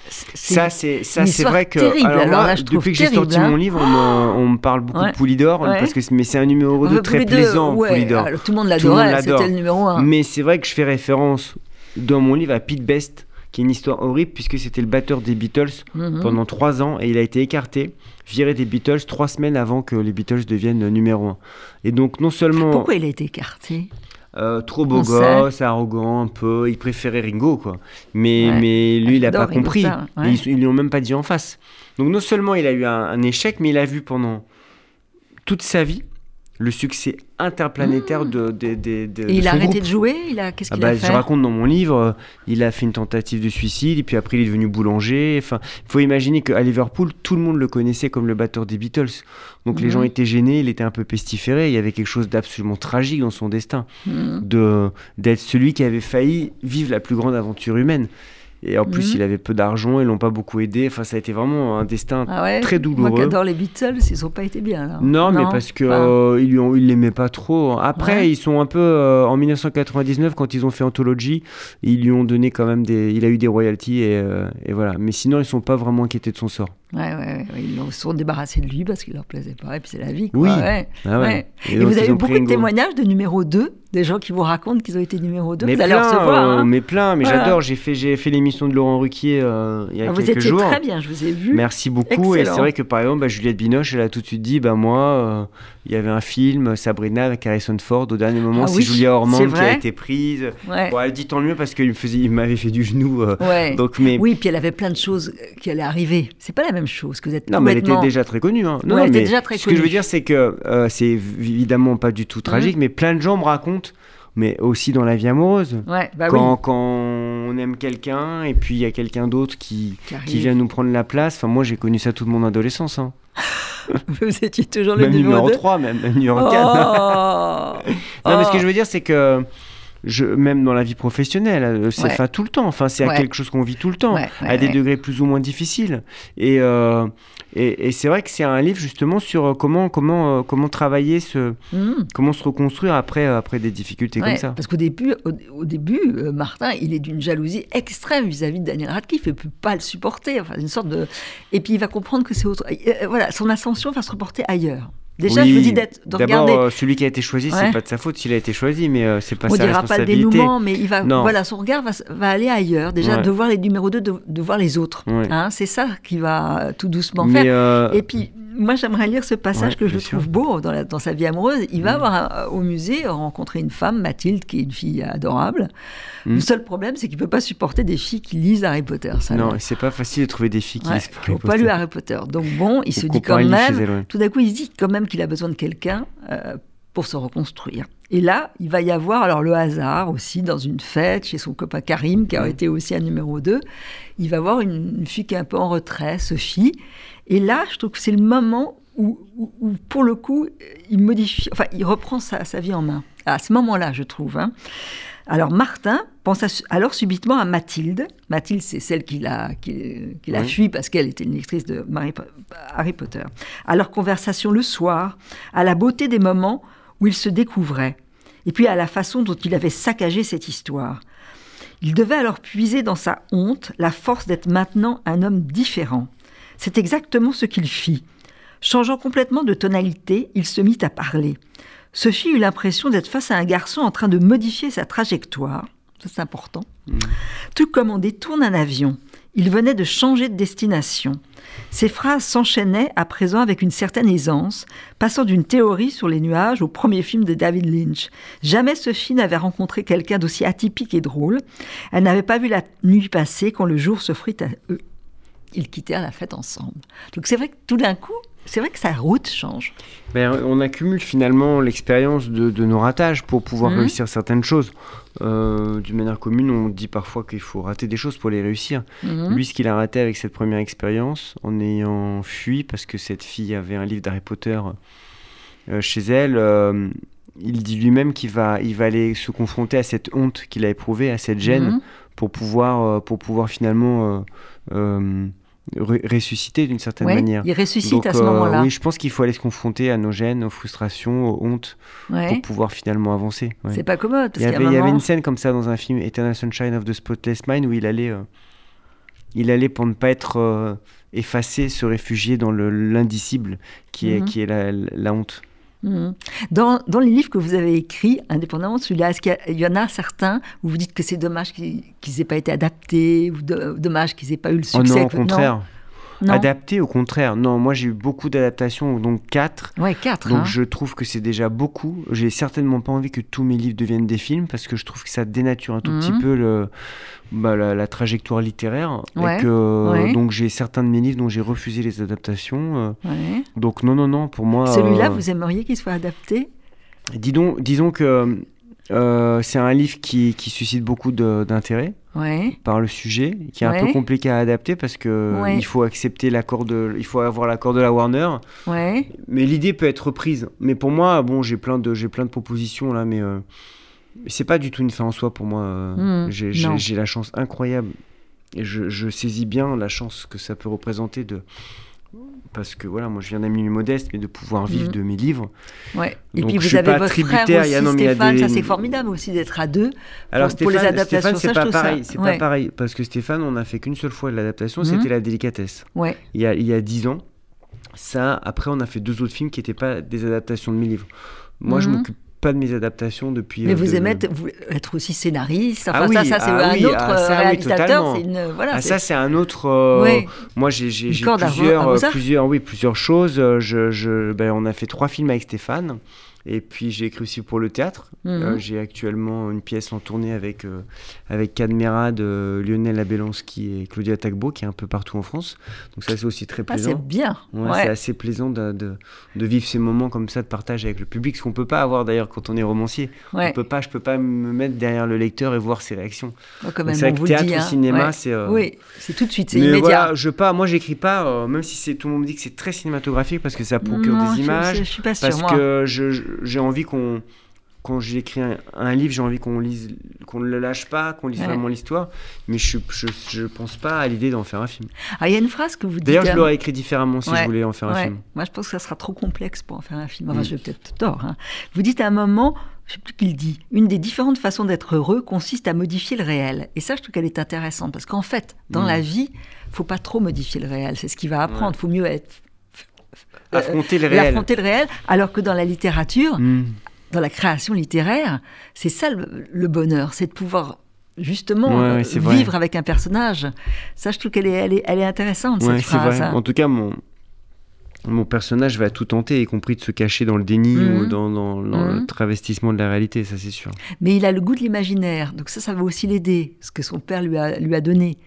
Ça, c'est ça, c'est vrai que alors, depuis que j'ai sorti mon hein. livre, on me, parle beaucoup de Poulidor, parce que mais c'est un numéro 2 très plaisant, Poulidor. tout le monde l'adorait, c'était le numéro 1. Mais c'est vrai que je fais référence dans mon livre à Pete Best, qui est une histoire horrible puisque c'était le batteur des Beatles mhm. pendant trois ans et il a été écarté, viré des Beatles trois semaines avant que les Beatles deviennent numéro 1. Et donc non seulement... Pourquoi il a été écarté? euh, trop beau gosse, arrogant un peu, il préférait Ringo quoi. Mais, mais lui il n'a pas compris, ils, ils lui ont même pas dit en face. Donc non seulement il a eu un échec, mais il a vu pendant toute sa vie le succès interplanétaire mmh. de, de, de, il a arrêté de jouer il a qu'est-ce ah qu'il bah, a fait je raconte dans mon livre euh, il a fait une tentative de suicide et puis après il est devenu boulanger enfin il faut imaginer qu'à Liverpool tout le monde le connaissait comme le batteur des Beatles donc les mmh. gens étaient gênés il était un peu pestiféré il y avait quelque chose d'absolument tragique dans son destin mmh. de d'être celui qui avait failli vivre la plus grande aventure humaine Et en plus, Mhm. il avait peu d'argent, ils l'ont pas beaucoup aidé. Enfin, ça a été vraiment un destin Ah ouais très Moi douloureux. qui adore les Beatles, ils n'ont pas été bien. Non, mais parce que Enfin, euh, ils lui ont- ils l'aimaient pas trop. Après, Ouais. ils sont un peu euh, en 1999 quand ils ont fait Anthology, ils lui ont donné quand même des, il a eu des royalties et, euh, et voilà. Mais sinon, ils sont pas vraiment inquiétés de son sort. Ouais, ouais, ils se sont débarrassés de lui parce qu'il leur plaisait pas. Et puis c'est la vie. Quoi. Oui. ouais. Ah ouais. Et, donc, vous avez eu beaucoup de témoignages de numéro 2, des gens qui vous racontent qu'ils ont été numéro 2. Mais vous allez plein, recevoir. euh, hein. mais plein, mais Voilà. j'adore. J'ai fait, j'ai fait l'émission de Laurent Ruquier euh, il y a Ah, vous quelques étiez jours. très bien, je vous ai vu. Merci beaucoup. Et c'est vrai que par exemple, bah, Juliette Binoche, elle a tout de suite dit, bah moi, euh, il y avait un film, Sabrina avec Harrison Ford. Au dernier moment, Ah c'est oui, Julia Ormond qui a été prise. Ouais. Bon, elle dit tant mieux parce qu'il m'avait fait du genou. Donc, mais Oui, puis elle avait plein de choses qui allaient arriver. C'est pas la même chose que vous êtes Non, mais elle était déjà très connue. Hein. Non, Ouais, elle était mais déjà très ce que je veux connue. dire, c'est que euh, c'est évidemment pas du tout tragique, mais plein de gens me racontent, mais aussi dans la vie amoureuse. Ouais, bah quand, oui. quand on aime quelqu'un et puis il y a quelqu'un d'autre qui, Qui vient nous prendre la place. Enfin, moi, j'ai connu ça toute mon adolescence. Hein. Vous étiez toujours le Même numéro numéro 2. 3, même, même numéro 4. Oh Non, mais ce que Oh. je veux dire, c'est que je, même dans la vie professionnelle, euh, c'est Ouais. enfin, tout le temps. Enfin, c'est Ouais. quelque chose qu'on vit tout le temps, Ouais, ouais, à des ouais. degrés plus ou moins difficiles. Et, euh, et, et c'est vrai que c'est un livre justement sur euh, comment, comment, euh, comment travailler, ce, Mmh. comment se reconstruire après, euh, après des difficultés Ouais, comme ça. Parce qu'au début, au, au début euh, Martin, il est d'une jalousie extrême vis-à-vis de Daniel Radcliffe. Il ne peut pas le supporter. Enfin, une sorte de... Et puis il va comprendre que c'est autre. euh, voilà, son ascension va se reporter ailleurs. Déjà, Oui, je vous dis d'être, de D'abord, regarder. euh, celui qui a été choisi, c'est Ouais. pas de sa faute s'il a été choisi, mais euh, c'est pas on sa dira pas le responsabilité. dénouement, mais il va, Non. voilà, son regard va, aller ailleurs. Déjà, Ouais. de voir les numéros 2, de, de voir les autres. Ouais. Hein, c'est ça qui va euh, tout doucement mais faire. euh, Et puis, moi, j'aimerais lire ce passage que je sûr. trouve beau dans, la- dans sa vie amoureuse. Il va Mm. avoir un- au musée rencontrer une femme, Mathilde, qui est une fille adorable. Le seul problème, c'est qu'il peut pas supporter des filles qui lisent Harry Potter. Ça, non, c'est pas facile de trouver des filles qui Ouais, lisent qui n'ont pas lu Harry Potter. Donc bon, il Ou se dit quand même, elle, ouais. tout d'un coup, il se dit quand même qu'il a besoin de quelqu'un euh, pour se reconstruire. Et là, il va y avoir alors le hasard aussi dans une fête chez son copain Karim, qui a Mm. été aussi un numéro 2. Il va voir une, une fille qui est un peu en retrait, Sophie. Et là, je trouve que c'est le moment où, où- où, pour le coup, il modifie, enfin, il reprend sa, sa vie en main. À ce moment-là, je trouve. hein. Alors Martin pense à- alors subitement à Mathilde. Mathilde, c'est celle qu'il a, qu'il, qu'il a Oui. fui parce qu'elle était une lectrice de Marie- Harry Potter. À leur conversation le soir, à la beauté des moments où ils se découvraient, et puis à la façon dont il avait saccagé cette histoire. Il devait alors puiser dans sa honte la force d'être maintenant un homme différent. C'est exactement ce qu'il fit. Changeant complètement de tonalité, il se mit à parler. Sophie eut l'impression d'être face à un garçon en train de modifier sa trajectoire. Ça, c'est important. Tout comme on détourne un avion. Il venait de changer de destination. Ses phrases s'enchaînaient à présent avec une certaine aisance, passant d'une théorie sur les nuages au premier film de David Lynch. Jamais Sophie n'avait rencontré quelqu'un d'aussi atypique et drôle. Elle n'avait pas vu la nuit passer quand le jour s'offrit à eux. Ils quittèrent la fête ensemble. Donc c'est vrai que tout d'un coup, c'est vrai que sa route change. Ben, on accumule finalement l'expérience de, de nos ratages pour pouvoir Mhm. réussir certaines choses. Euh, D'une manière commune, on dit parfois qu'il faut rater des choses pour les réussir. Mhm. Lui, ce qu'il a raté avec cette première expérience, en ayant fui parce que cette fille avait un livre d'Harry Potter euh, chez elle, euh, il dit lui-même qu'il va, il va aller se confronter à cette honte qu'il a éprouvée, à cette gêne, Mhm. pour, pouvoir, pour pouvoir finalement re- ressusciter d'une certaine Ouais, manière. il ressuscite Donc, à ce euh, moment-là. oui, je pense qu'il faut aller se confronter à nos gênes, aux frustrations, aux hontes, Ouais. pour pouvoir finalement avancer. ouais. C'est pas commode. Il Parce y, avait, il y avait une scène comme ça dans un film Eternal Sunshine of the Spotless Mind où il allait, euh, il allait pour ne pas être euh, effacé, se réfugier dans le- l'indicible qui est, Mhm. qui est la, la honte. Mhm. Dans, dans les livres que vous avez écrits, indépendamment de celui-là, est-ce qu'il y a- il y, en a certains où vous dites que c'est dommage qu'ils n'aient pas été adaptés, ou de- dommage qu'ils n'aient pas eu le Oh succès non, au contraire. Non. Adapté, au contraire. Non, moi j'ai eu beaucoup d'adaptations, donc quatre. Ouais, quatre. Donc hein. je trouve que c'est déjà beaucoup. J'ai certainement pas envie que tous mes livres deviennent des films parce que je trouve que ça dénature un tout Mhm. petit peu le, bah, la, la trajectoire littéraire. Ouais, Et que, ouais. Donc j'ai certains de mes livres dont j'ai refusé les adaptations. euh, Ouais. donc non, non, non, pour moi... Celui-là, euh, vous aimeriez qu'il soit adapté? Dis donc- disons que euh, c'est un livre qui, qui suscite beaucoup d'intérêt Ouais. par le sujet, qui est un peu compliqué à adapter parce que Ouais. il faut accepter l'accord de, il faut avoir l'accord de la Warner. Mais l'idée peut être reprise. Mais pour moi, bon, j'ai plein de, j'ai plein de propositions là, mais euh, c'est pas du tout une fin en soi pour moi. euh, Mhm, j'ai, la chance incroyable je, saisis bien la chance que ça peut représenter de parce que voilà, moi je viens d'un milieu modeste, mais de pouvoir vivre mhm. de mes livres. Ouais. Et puis vous avez votre frère aussi, Stéphane, ça c'est formidable aussi d'être à deux Alors pour, Stéphane, les adaptations. c'est pas pareil, c'est pas pareil, parce que Stéphane, on a fait qu'une seule fois l'adaptation, mhm. c'était la délicatesse. Ouais. Il y a il y a dix ans. Ça, après, on a fait deux autres films qui n'étaient pas des adaptations de mes livres. Moi, je mhm. m'occupe pas de mes adaptations depuis. Mais vous aimez être, aussi scénariste. Enfin, ah ça, ça c'est ah un autre ah, ça, réalisateur. une, voilà, ah, ça, c'est un autre. Euh, moi, j'ai plusieurs, plusieurs, oui, plusieurs choses. Je, je, ben, on a fait trois films avec Stéphane. Et puis j'ai écrit aussi pour le théâtre. Mhm. Euh, j'ai actuellement une pièce en tournée avec, euh, avec Cadmerade, euh, Lionel Abelonski et Claudia Tagbo, qui est un peu partout en France. Donc ça c'est aussi très ah, plaisant. c'est bien. C'est assez plaisant de, de, vivre ces moments comme ça de partage avec le public, ce qu'on peut pas avoir d'ailleurs quand on est romancier. On peut pas, je peux pas me mettre derrière le lecteur et voir ses réactions. Oh, c'est vrai que théâtre ou hein. cinéma, c'est... oui, c'est tout de suite, c'est immédiat. Voilà, je pas, moi j'écris pas, même si c'est tout le monde me dit que c'est très cinématographique parce que ça procure des images. Je, je, suis pas sûr, parce que je j'ai envie qu'on quand j'écris un, un, livre, j'ai envie qu'on lise, qu'on ne le lâche pas, qu'on lise vraiment l'histoire. Mais je, je, je pense pas à l'idée d'en faire un film. Ah, il y a une phrase que vous dites. D'ailleurs, je l'aurais écrit différemment si je voulais en faire un film. Moi, je pense que ça sera trop complexe pour en faire un film. Enfin, mm. j'ai peut-être tort. Hein. Vous dites à un moment, je sais plus qui le dit, une des différentes façons d'être heureux consiste à modifier le réel. Et ça, je trouve qu'elle est intéressante parce qu'en fait, dans mm. la vie, faut pas trop modifier le réel. C'est ce qui va apprendre. Il faut mieux être affronter le réel. Affronter le réel, alors que dans la littérature, mm dans la création littéraire, c'est ça le, bonheur, c'est de pouvoir justement euh, vivre avec un personnage. Ça, je trouve qu'elle est, elle est, elle est intéressante, cette phrase. Hein. En tout cas, mon, mon personnage va tout tenter, y compris de se cacher dans le déni ou mhm. dans, dans, le mhm. travestissement de la réalité, ça c'est sûr. Mais il a le goût de l'imaginaire, donc ça, ça va aussi l'aider, ce que son père lui a, lui a donné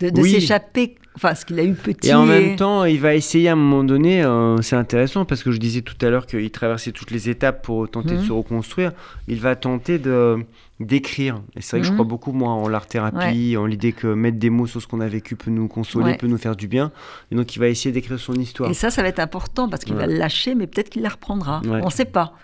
de, s'échapper, enfin ce qu'il a eu petit. Et en même temps, il va essayer à un moment donné, euh, c'est intéressant parce que je disais tout à l'heure qu'il traversait toutes les étapes pour tenter de mhm. se reconstruire. Il va tenter de d'écrire. Et c'est vrai que je mhm. crois beaucoup moi en l'art thérapie, en l'idée que mettre des mots sur ce qu'on a vécu peut nous consoler, peut nous faire du bien. Et donc il va essayer d'écrire son histoire. Et ça, ça va être important parce qu'il va le lâcher, mais peut-être qu'il la reprendra. On ne sait pas.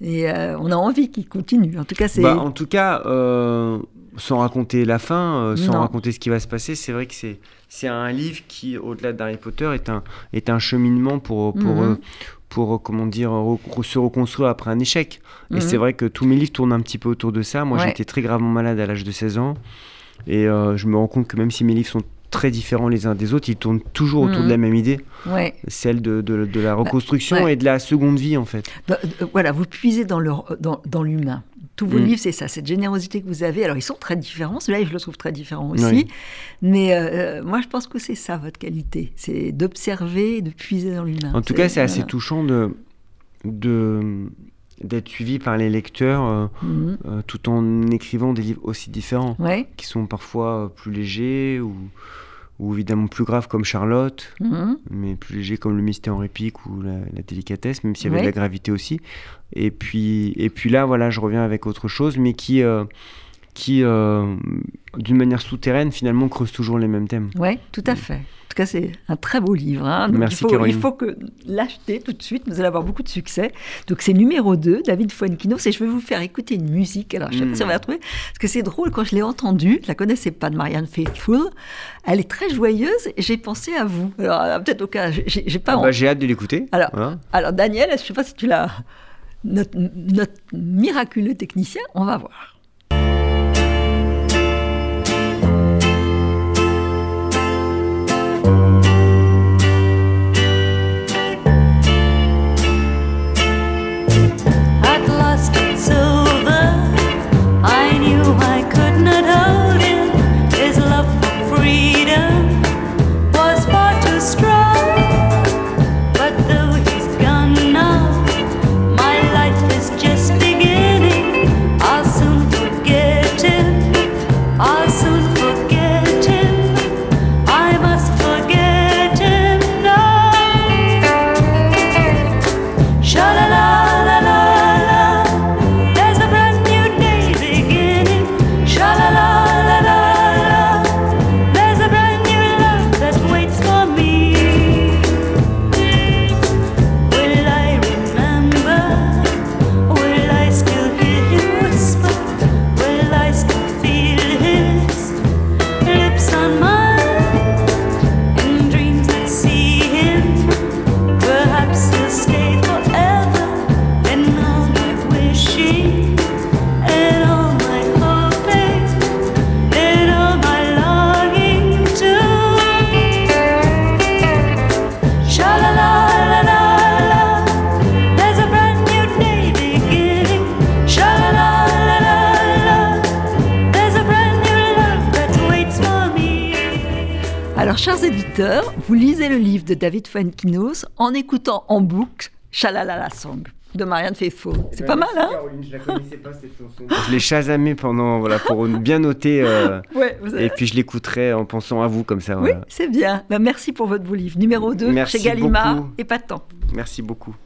Et euh, on a envie qu'il continue. En tout cas, c'est. Bah, en tout cas, euh, sans raconter la fin, euh, sans raconter ce qui va se passer, c'est vrai que c'est c'est un livre qui, au-delà d'Harry Potter, est un est un cheminement pour pour mhm. pour, comment dire se reconstruire après un échec. Et mhm. c'est vrai que tous mes livres tournent un petit peu autour de ça. Moi, j'étais très gravement malade à l'âge de 16 ans, et je me rends compte que même si mes livres sont très différents les uns des autres, ils tournent toujours autour de la mhm. même idée, celle de, de, de, la bah, reconstruction et de la seconde vie en fait. Bah, voilà, vous puisez dans l'humain. Dans, dans tous vos mm. livres, c'est ça, cette générosité que vous avez. Alors, ils sont très différents. Celui-là, je le trouve très différent aussi. Mais euh, moi, je pense que c'est ça, votre qualité. C'est d'observer, de puiser dans l'humain. En tout cas, c'est assez touchant de, de d'être suivi par les lecteurs euh, mm. euh, tout en écrivant des livres aussi différents, qui sont parfois plus légers ou, ou évidemment plus graves comme Charlotte, mm. mais plus légers comme le mystère en réplique ou la, délicatesse, même s'il y avait de la gravité aussi. Et puis, et puis là, voilà, je reviens avec autre chose, mais qui, euh, qui euh, d'une manière souterraine, finalement, creuse toujours les mêmes thèmes. Oui, tout à fait. En tout cas, c'est un très beau livre. Hein. Merci, il, faut, il faut que l'acheter tout de suite. Vous allez avoir beaucoup de succès. Donc, c'est numéro 2, David Fuenquinos. Et je vais vous faire écouter une musique. Alors, je sais pas si on va la trouver. Parce que c'est drôle, quand je l'ai entendue, je la connaissais pas de Marianne Faithfull. Elle est très joyeuse et j'ai pensé à vous. Alors, euh, peut-être au cas, j'ai pas. Ah bah, j'ai hâte de l'écouter. Alors, alors, Daniel, je sais pas si tu l'as notre, notre miraculeux technicien, on va voir. Alors, chers éditeurs, vous lisez le livre de David Fuenkinos en écoutant en boucle Chalalala Song de Marianne Faithfull. C'est pas mal, hein Caroline, je la connaissais pas cette chanson. Je l'ai chasamé pendant, voilà, pour bien noter. Euh, ouais, Et puis je l'écouterai en pensant à vous comme ça. Oui, c'est bien. Ben, merci pour votre beau livre. Numéro 2 chez Gallimard, épatant. Merci beaucoup.